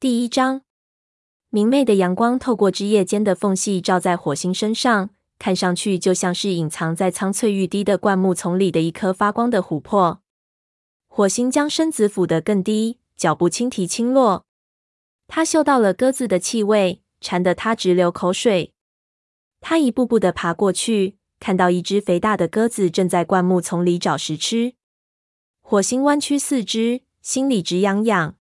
第一章，明媚的阳光透过枝叶间的缝隙照在火星身上，看上去就像是隐藏在苍翠欲滴的灌木丛里的一颗发光的琥珀。火星将身子俯得更低，脚步轻提轻落。他嗅到了鸽子的气味，馋得他直流口水。他一步步的爬过去，看到一只肥大的鸽子正在灌木丛里找食吃。火星弯曲四肢，心里直痒痒。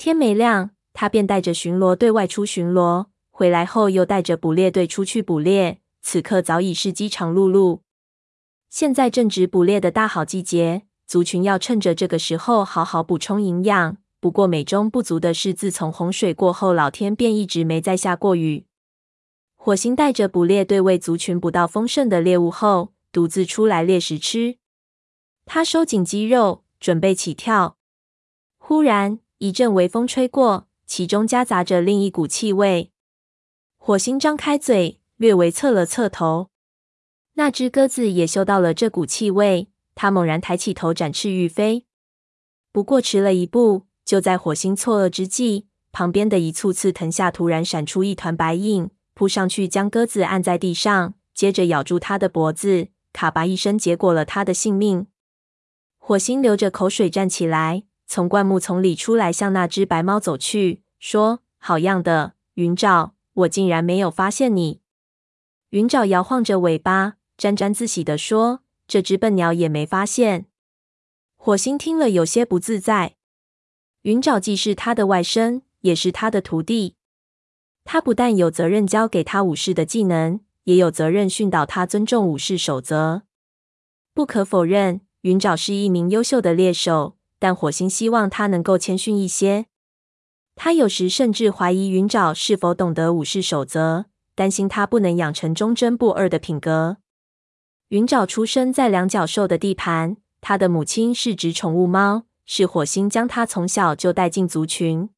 天没亮，他便带着巡逻队外出巡逻，回来后又带着捕猎队出去捕猎。此刻早已是饥肠辘辘。现在正值捕猎的大好季节，族群要趁着这个时候好好补充营养。不过美中不足的是，自从洪水过后，老天便一直没再下过雨。火星带着捕猎队为族群捕到丰盛的猎物后，独自出来猎食吃。他收紧肌肉，准备起跳。忽然，一阵微风吹过，其中夹杂着另一股气味。火星张开嘴，略微侧了侧头。那只鸽子也嗅到了这股气味，它猛然抬起头，展翅欲飞。不过迟了一步。就在火星错愕之际，旁边的一簇刺藤下突然闪出一团白影，扑上去将鸽子按在地上，接着咬住它的脖子，咔吧一声，结果了它的性命。火星流着口水站起来，从灌木丛里出来，向那只白猫走去，说：“好样的，云沼，我竟然没有发现你。”云沼摇晃着尾巴，沾沾自喜地说：“这只笨鸟也没发现。”火星听了有些不自在。云沼既是他的外甥，也是他的徒弟。他不但有责任教给他武士的技能，也有责任训导他尊重武士守则。不可否认，云沼是一名优秀的猎手，但火星希望他能够谦逊一些。他有时甚至怀疑云沼是否懂得武士守则，担心他不能养成忠贞不二的品格。云沼出生在两脚兽的地盘，他的母亲是只宠物猫。是火星将他从小就带进族群。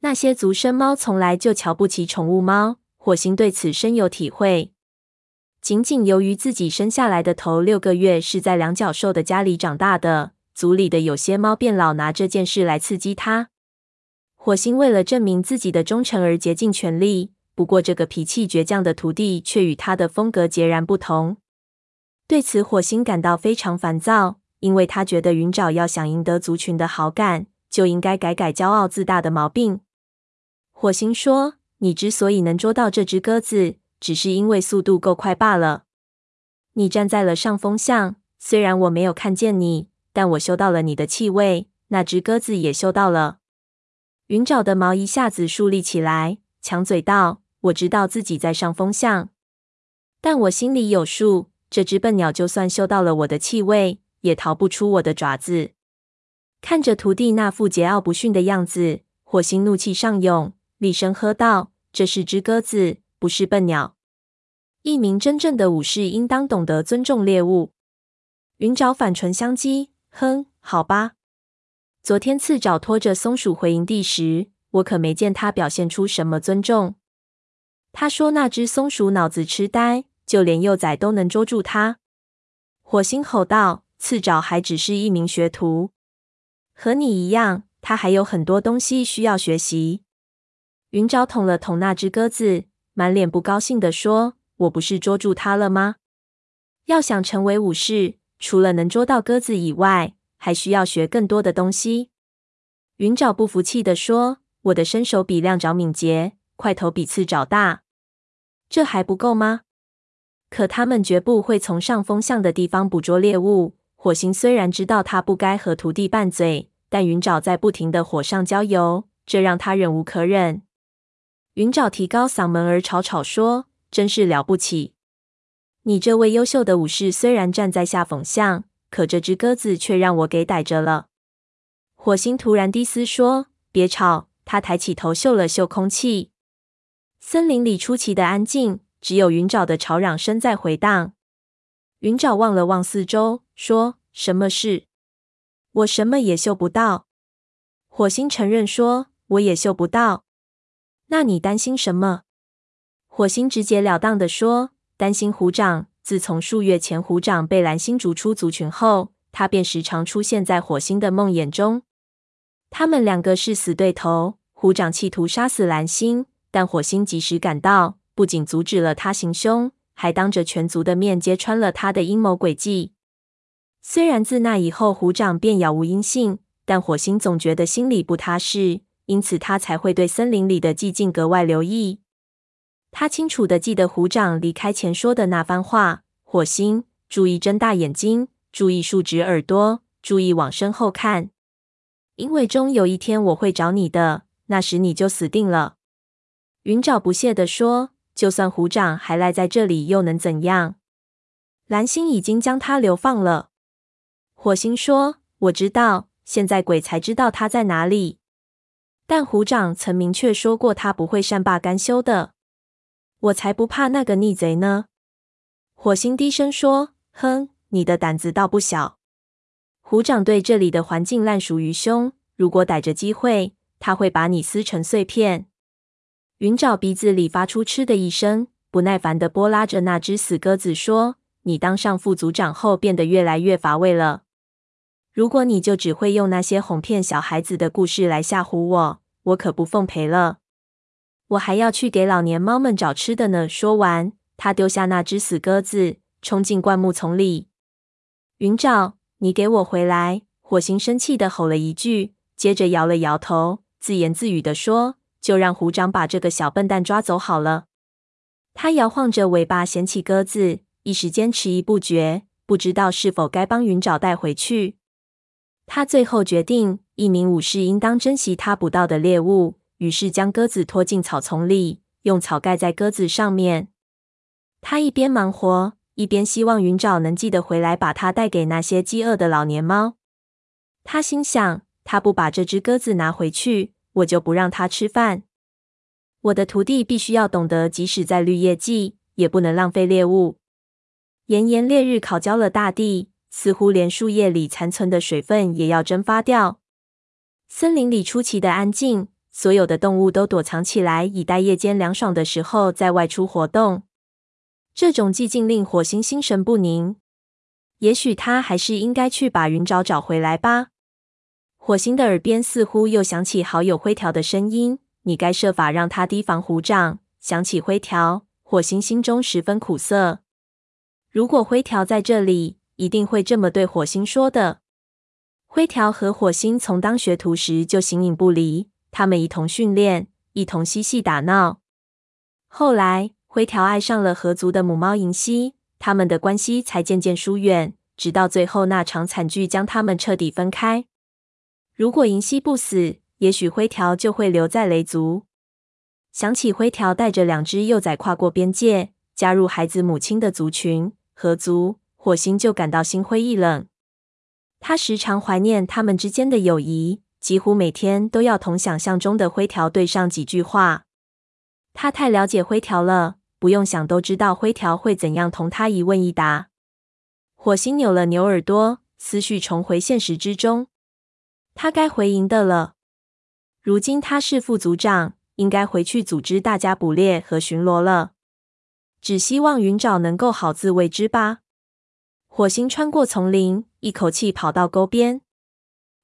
那些族生猫从来就瞧不起宠物猫，火星对此深有体会。仅仅由于自己生下来的头六个月是在两脚兽的家里长大的，族里的有些猫便老拿这件事来刺激他。火星为了证明自己的忠诚而竭尽全力，不过这个脾气倔强的徒弟却与他的风格截然不同。对此，火星感到非常烦躁。因为他觉得云沼要想赢得族群的好感，就应该改改骄傲自大的毛病。火星说：“你之所以能捉到这只鸽子，只是因为速度够快罢了。你站在了上风向，虽然我没有看见你，但我嗅到了你的气味。那只鸽子也嗅到了。”云沼的毛一下子竖立起来，强嘴道：“我知道自己在上风向，但我心里有数。这只笨鸟就算嗅到了我的气味。”也逃不出我的爪子。看着徒弟那副桀骜不驯的样子，火星怒气上涌，厉声喝道：“这是只鸽子，不是笨鸟。一名真正的武士应当懂得尊重猎物。”云沼反唇相讥：“哼，好吧。昨天刺爪拖着松鼠回营地时，我可没见他表现出什么尊重。他说那只松鼠脑子痴呆，就连幼崽都能捉住它。”火星吼道。刺爪还只是一名学徒，和你一样，他还有很多东西需要学习。云沼捅了捅那只鸽子，满脸不高兴地说：“我不是捉住它了吗？要想成为武士，除了能捉到鸽子以外，还需要学更多的东西。”云沼不服气地说：“我的身手比亮爪敏捷，块头比刺爪大，这还不够吗？可他们绝不会从上风向的地方捕捉猎物。”火星虽然知道他不该和徒弟拌嘴，但云沼在不停的火上浇油，这让他忍无可忍。云沼提高嗓门而吵吵说：“真是了不起！你这位优秀的武士虽然站在下风向，可这只鸽子却让我给逮着了。”火星突然低嘶说：“别吵！”他抬起头嗅了嗅空气，森林里出奇的安静，只有云沼的吵嚷声在回荡。云沼望了望四周，说：“什么事？我什么也嗅不到。”火星承认说：“我也嗅不到。”那你担心什么？火星直截了当地说：“担心虎掌。自从数月前虎掌被蓝星逐出族群后，他便时常出现在火星的梦魇中。他们两个是死对头。”虎掌企图杀死蓝星，但火星及时赶到，不仅阻止了他行凶，还当着全族的面揭穿了他的阴谋诡计。虽然自那以后虎掌便杳无音信，但火星总觉得心里不踏实，因此他才会对森林里的寂静格外留意。他清楚的记得虎掌离开前说的那番话：“火星，注意睁大眼睛，注意竖直耳朵，注意往身后看，因为终有一天我会找你的，那时你就死定了。”云沼不屑地说：“就算虎掌还赖在这里，又能怎样？蓝星已经将他流放了。”火星说：“我知道，现在鬼才知道他在哪里。但虎掌曾明确说过，他不会善罢甘休的。我才不怕那个逆贼呢。”火星低声说：“哼，你的胆子倒不小。虎掌对这里的环境烂熟于胸，如果逮着机会，他会把你撕成碎片。”云沼鼻子里发出嗤的一声，不耐烦的拨拉着那只死鸽子说：“你当上副组长后，变得越来越乏味了。”如果你就只会用那些哄骗小孩子的故事来吓唬我，我可不奉陪了。我还要去给老年猫们找吃的呢。说完，他丢下那只死鸽子，冲进灌木丛里。云沼，你给我回来！火星生气地吼了一句，接着摇了摇头，自言自语地说：“就让虎掌把这个小笨蛋抓走好了。”他摇晃着尾巴，捡起鸽子，一时间迟疑不决，不知道是否该帮云沼带回去。他最后决定，一名武士应当珍惜他捕到的猎物，于是将鸽子拖进草丛里，用草盖在鸽子上面。他一边忙活，一边希望云沼能记得回来，把它带给那些饥饿的老年猫。他心想：他不把这只鸽子拿回去，我就不让他吃饭。我的徒弟必须要懂得，即使在绿叶季，也不能浪费猎物。炎炎烈日烤焦了大地。似乎连树叶里残存的水分也要蒸发掉。森林里出奇的安静，所有的动物都躲藏起来，以待夜间凉爽的时候再外出活动。这种寂静令火星心神不宁。也许他还是应该去把云沼找回来吧。火星的耳边似乎又响起好友灰条的声音：“你该设法让他提防虎掌。”想起灰条，火星心中十分苦涩。如果灰条在这里，一定会这么对火星说的。灰条和火星从当学徒时就形影不离，他们一同训练，一同嬉戏打闹。后来，灰条爱上了河族的母猫银溪，他们的关系才渐渐疏远，直到最后那场惨剧将他们彻底分开。如果银溪不死，也许灰条就会留在雷族。想起灰条带着两只幼崽跨过边界，加入孩子母亲的族群——河族。火星就感到心灰意冷，他时常怀念他们之间的友谊，几乎每天都要同想象中的灰条对上几句话。他太了解灰条了，不用想都知道灰条会怎样同他一问一答。火星扭了扭耳朵，思绪重回现实之中。他该回营的了。如今他是副族长，应该回去组织大家捕猎和巡逻了。只希望云沼能够好自为之吧。火星穿过丛林，一口气跑到沟边。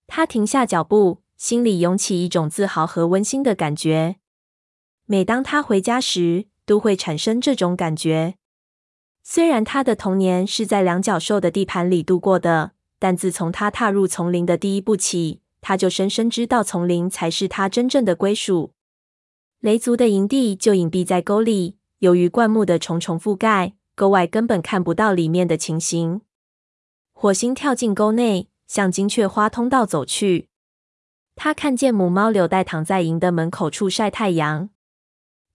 他停下脚步，心里涌起一种自豪和温馨的感觉。每当他回家时，都会产生这种感觉。虽然他的童年是在两脚兽的地盘里度过的，但自从他踏入丛林的第一步起，他就深深知道丛林才是他真正的归属。雷族的营地就隐蔽在沟里，由于灌木的重重覆盖。沟外根本看不到里面的情形。火星跳进沟内，向金雀花通道走去。他看见母猫柳带躺在营的门口处晒太阳。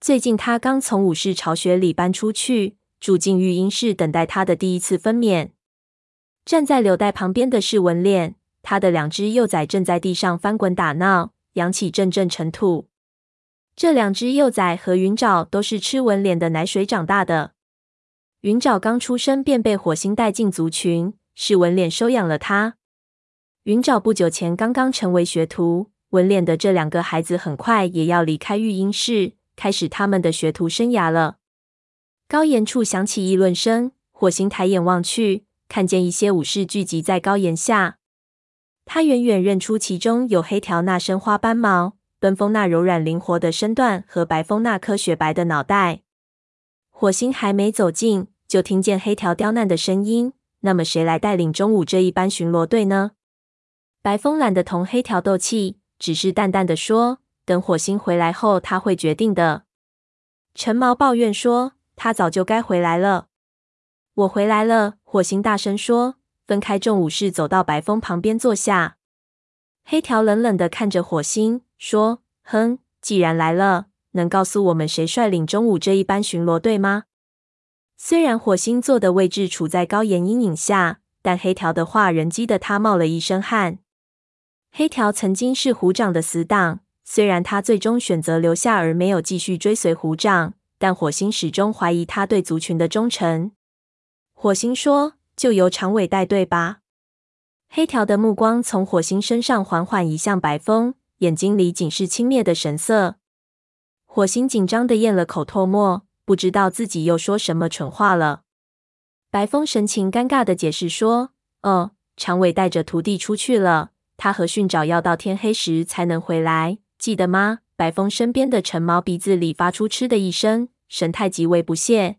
最近，他刚从武士巢穴里搬出去，住进育婴室，等待他的第一次分娩。站在柳带旁边的是文脸，他的两只幼崽正在地上翻滚打闹，扬起阵阵尘土。这两只幼崽和云沼都是吃文脸的奶水长大的。云沼刚出生便被火星带进族群，是文脸收养了它。云沼不久前刚刚成为学徒，文脸的这两个孩子很快也要离开育婴室，开始他们的学徒生涯了。高岩处响起议论声，火星抬眼望去，看见一些武士聚集在高岩下。他远远认出其中有黑条那身花斑毛，奔风那柔软灵活的身段和白风那颗雪白的脑袋。火星还没走近，就听见黑条刁难的声音：“那么谁来带领中午这一班巡逻队呢？”白风懒得同黑条斗气，只是淡淡的说：“等火星回来后，他会决定的。”陈毛抱怨说：“他早就该回来了。”我回来了，火星大声说，分开众武士，走到白风旁边坐下。黑条冷冷的看着火星，说：“哼，既然来了。”能告诉我们谁率领中午这一班巡逻队吗？虽然火星坐的位置处在高岩阴影下，但黑条的话仍激得他冒了一身汗。黑条曾经是虎掌的死党，虽然他最终选择留下而没有继续追随虎掌，但火星始终怀疑他对族群的忠诚。火星说：“就由长尾带队吧。”黑条的目光从火星身上缓缓移向白风，眼睛里尽是轻蔑的神色。火星紧张的咽了口唾沫，不知道自己又说什么蠢话了。白风神情尴尬的解释说：“哦，长尾带着徒弟出去了，他和训爪要到天黑时才能回来，记得吗？”白风身边的陈毛鼻子里发出嗤的一声，神态极为不屑。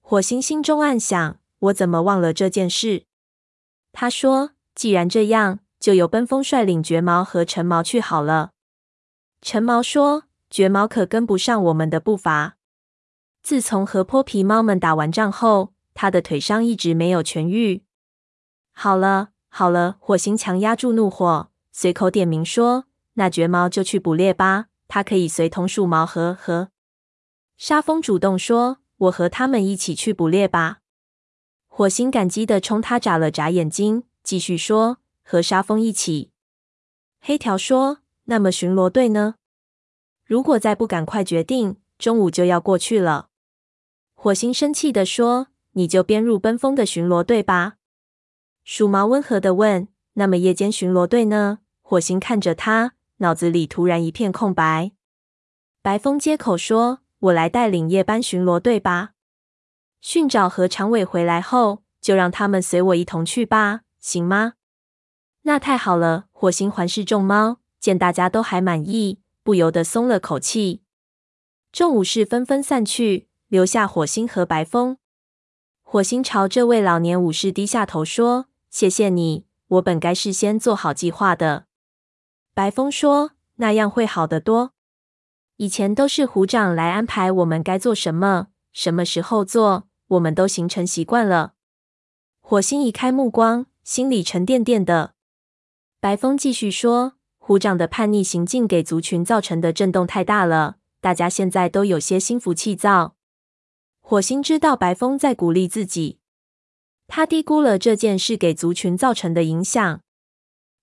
火星心中暗想：我怎么忘了这件事？他说：“既然这样，就由奔风率领绝毛和陈毛去好了。”陈毛说。绝毛可跟不上我们的步伐。自从和泼皮猫们打完仗后，他的腿伤一直没有痊愈。好了，好了，火星强压住怒火，随口点名说：“那绝毛就去捕猎吧，他可以随同树毛和和。”沙风主动说：“我和他们一起去捕猎吧。”火星感激的冲他眨了眨眼睛，继续说：“和沙风一起。”黑条说：“那么巡逻队呢？”如果再不赶快决定，中午就要过去了。火星生气的说：“你就编入奔风的巡逻队吧。”鼠毛温和地问：“那么夜间巡逻队呢？”火星看着他，脑子里突然一片空白。白风接口说：“我来带领夜班巡逻队吧。训爪和长尾回来后，就让他们随我一同去吧，行吗？”那太好了。火星环视众猫，见大家都还满意。不由得松了口气，众武士纷纷散去，留下火星和白风。火星朝这位老年武士低下头说：“谢谢你，我本该事先做好计划的。”白风说：“那样会好得多。以前都是虎掌来安排我们该做什么，什么时候做，我们都形成习惯了。”火星移开目光，心里沉甸甸的。白风继续说。虎掌的叛逆行径给族群造成的震动太大了，大家现在都有些心浮气躁。火星知道白风在鼓励自己，他低估了这件事给族群造成的影响。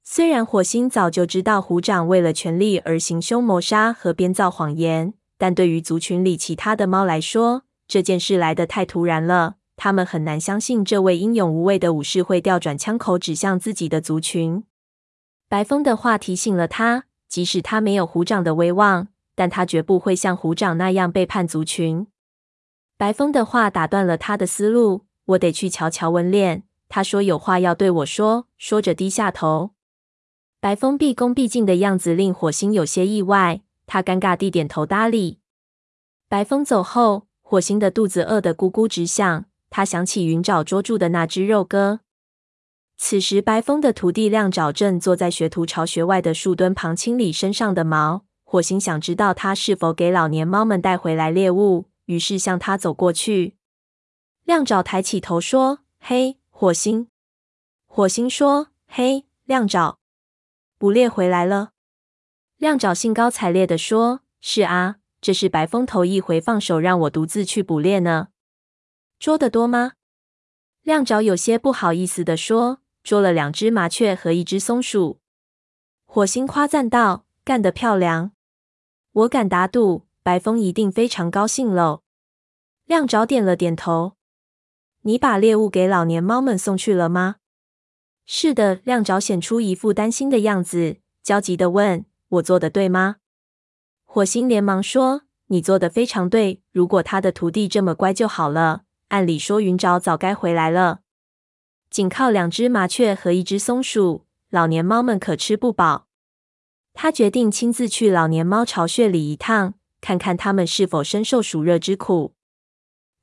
虽然火星早就知道虎掌为了权力而行凶谋杀和编造谎言，但对于族群里其他的猫来说，这件事来得太突然了，他们很难相信这位英勇无畏的武士会调转枪口指向自己的族群。白风的话提醒了他，即使他没有虎掌的威望，但他绝不会像虎掌那样背叛族群。白风的话打断了他的思路，我得去瞧瞧文敛。他说有话要对我说，说着低下头。白风毕恭毕敬的样子令火星有些意外，他尴尬地点头搭理。白风走后，火星的肚子饿得咕咕直响，他想起云爪捉住的那只肉鸽。此时，白风的徒弟亮爪正坐在学徒巢穴外的树墩旁清理身上的毛。火星想知道他是否给老年猫们带回来猎物，于是向他走过去。亮爪抬起头说：“嘿，火星。”火星说：“嘿，亮爪，捕猎回来了。”亮爪兴高采烈地说：“是啊，这是白风头一回放手让我独自去捕猎呢。捉得多吗？”亮爪有些不好意思地说。捉了两只麻雀和一只松鼠，火星夸赞道：“干得漂亮！我敢打赌，白风一定非常高兴喽。”亮爪点了点头。你把猎物给老年猫们送去了吗？是的。亮爪显出一副担心的样子，焦急地问：“我做的对吗？”火星连忙说：“你做的非常对。如果他的徒弟这么乖就好了。按理说，云爪早该回来了。”仅靠两只麻雀和一只松鼠，老年猫们可吃不饱。他决定亲自去老年猫巢穴里一趟，看看它们是否深受暑热之苦。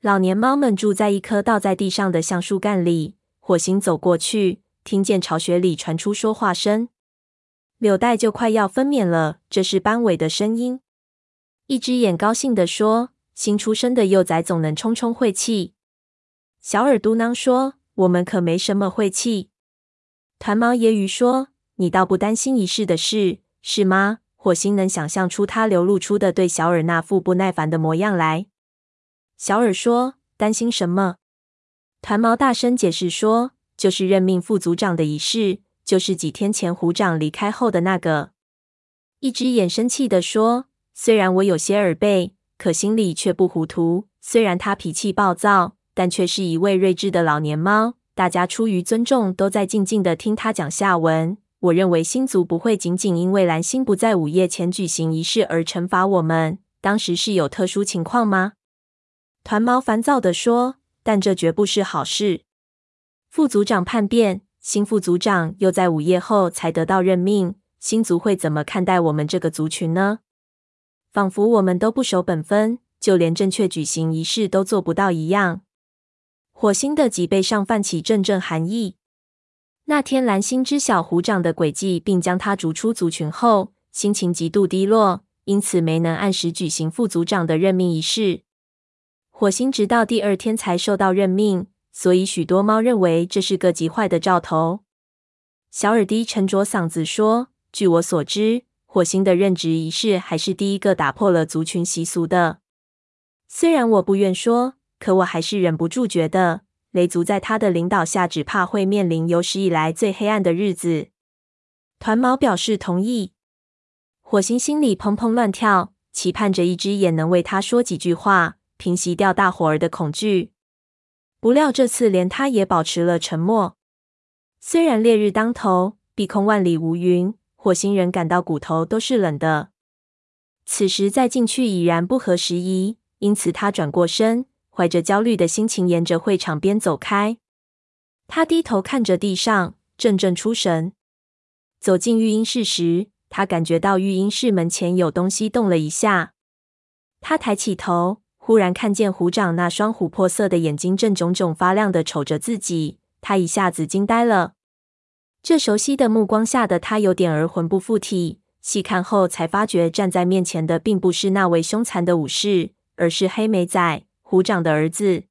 老年猫们住在一棵倒在地上的橡树干里。火星走过去，听见巢穴里传出说话声，柳带就快要分娩了。这是斑尾的声音。一只眼高兴地说：“新出生的幼崽总能充充晦气。”小耳嘟囔说：“我们可没什么晦气。”团毛揶揄说：“你倒不担心一世的事。”是吗？火星能想象出他流露出的对小耳那副不耐烦的模样来。小耳说：“担心什么？”团毛大声解释说：“就是任命副组长的仪式，就是几天前虎长离开后的那个。”一只眼生气地说：“虽然我有些耳背，可心里却不糊涂。虽然他脾气暴躁，但却是一位睿智的老年猫。大家出于尊重，都在静静地听他讲下文。”我认为星族不会仅仅因为蓝星不在午夜前举行仪式而惩罚我们。当时是有特殊情况吗？团毛烦躁地说：“但这绝不是好事。副组长叛变，新副组长又在午夜后才得到任命，新族会怎么看待我们这个族群呢？仿佛我们都不守本分，就连正确举行仪式都做不到一样。”火星的脊背上泛起阵阵寒意。那天，蓝星知晓虎掌的诡计，并将他逐出族群后，心情极度低落，因此没能按时举行副组长的任命仪式。火星直到第二天才受到任命，所以许多猫认为这是个极坏的兆头。小耳低沉着嗓子说：“据我所知，火星的任职仪式还是第一个打破了族群习俗的。虽然我不愿说，可我还是忍不住觉得。”雷族在他的领导下，只怕会面临有史以来最黑暗的日子。团毛表示同意。火星心里砰砰乱跳，期盼着一只眼能为他说几句话，平息掉大伙儿的恐惧。不料这次连他也保持了沉默。虽然烈日当头，碧空万里无云，火星人感到骨头都是冷的。此时再进去已然不合时宜，因此他转过身。怀着焦虑的心情，沿着会场边走开。他低头看着地上，阵阵出神。走进育婴室时，他感觉到育婴室门前有东西动了一下。他抬起头，忽然看见虎掌那双琥珀色的眼睛正炯炯发亮的瞅着自己。他一下子惊呆了。这熟悉的目光吓得他有点儿魂不附体。细看后，才发觉站在面前的并不是那位凶残的武士，而是黑莓仔。虎掌的儿子，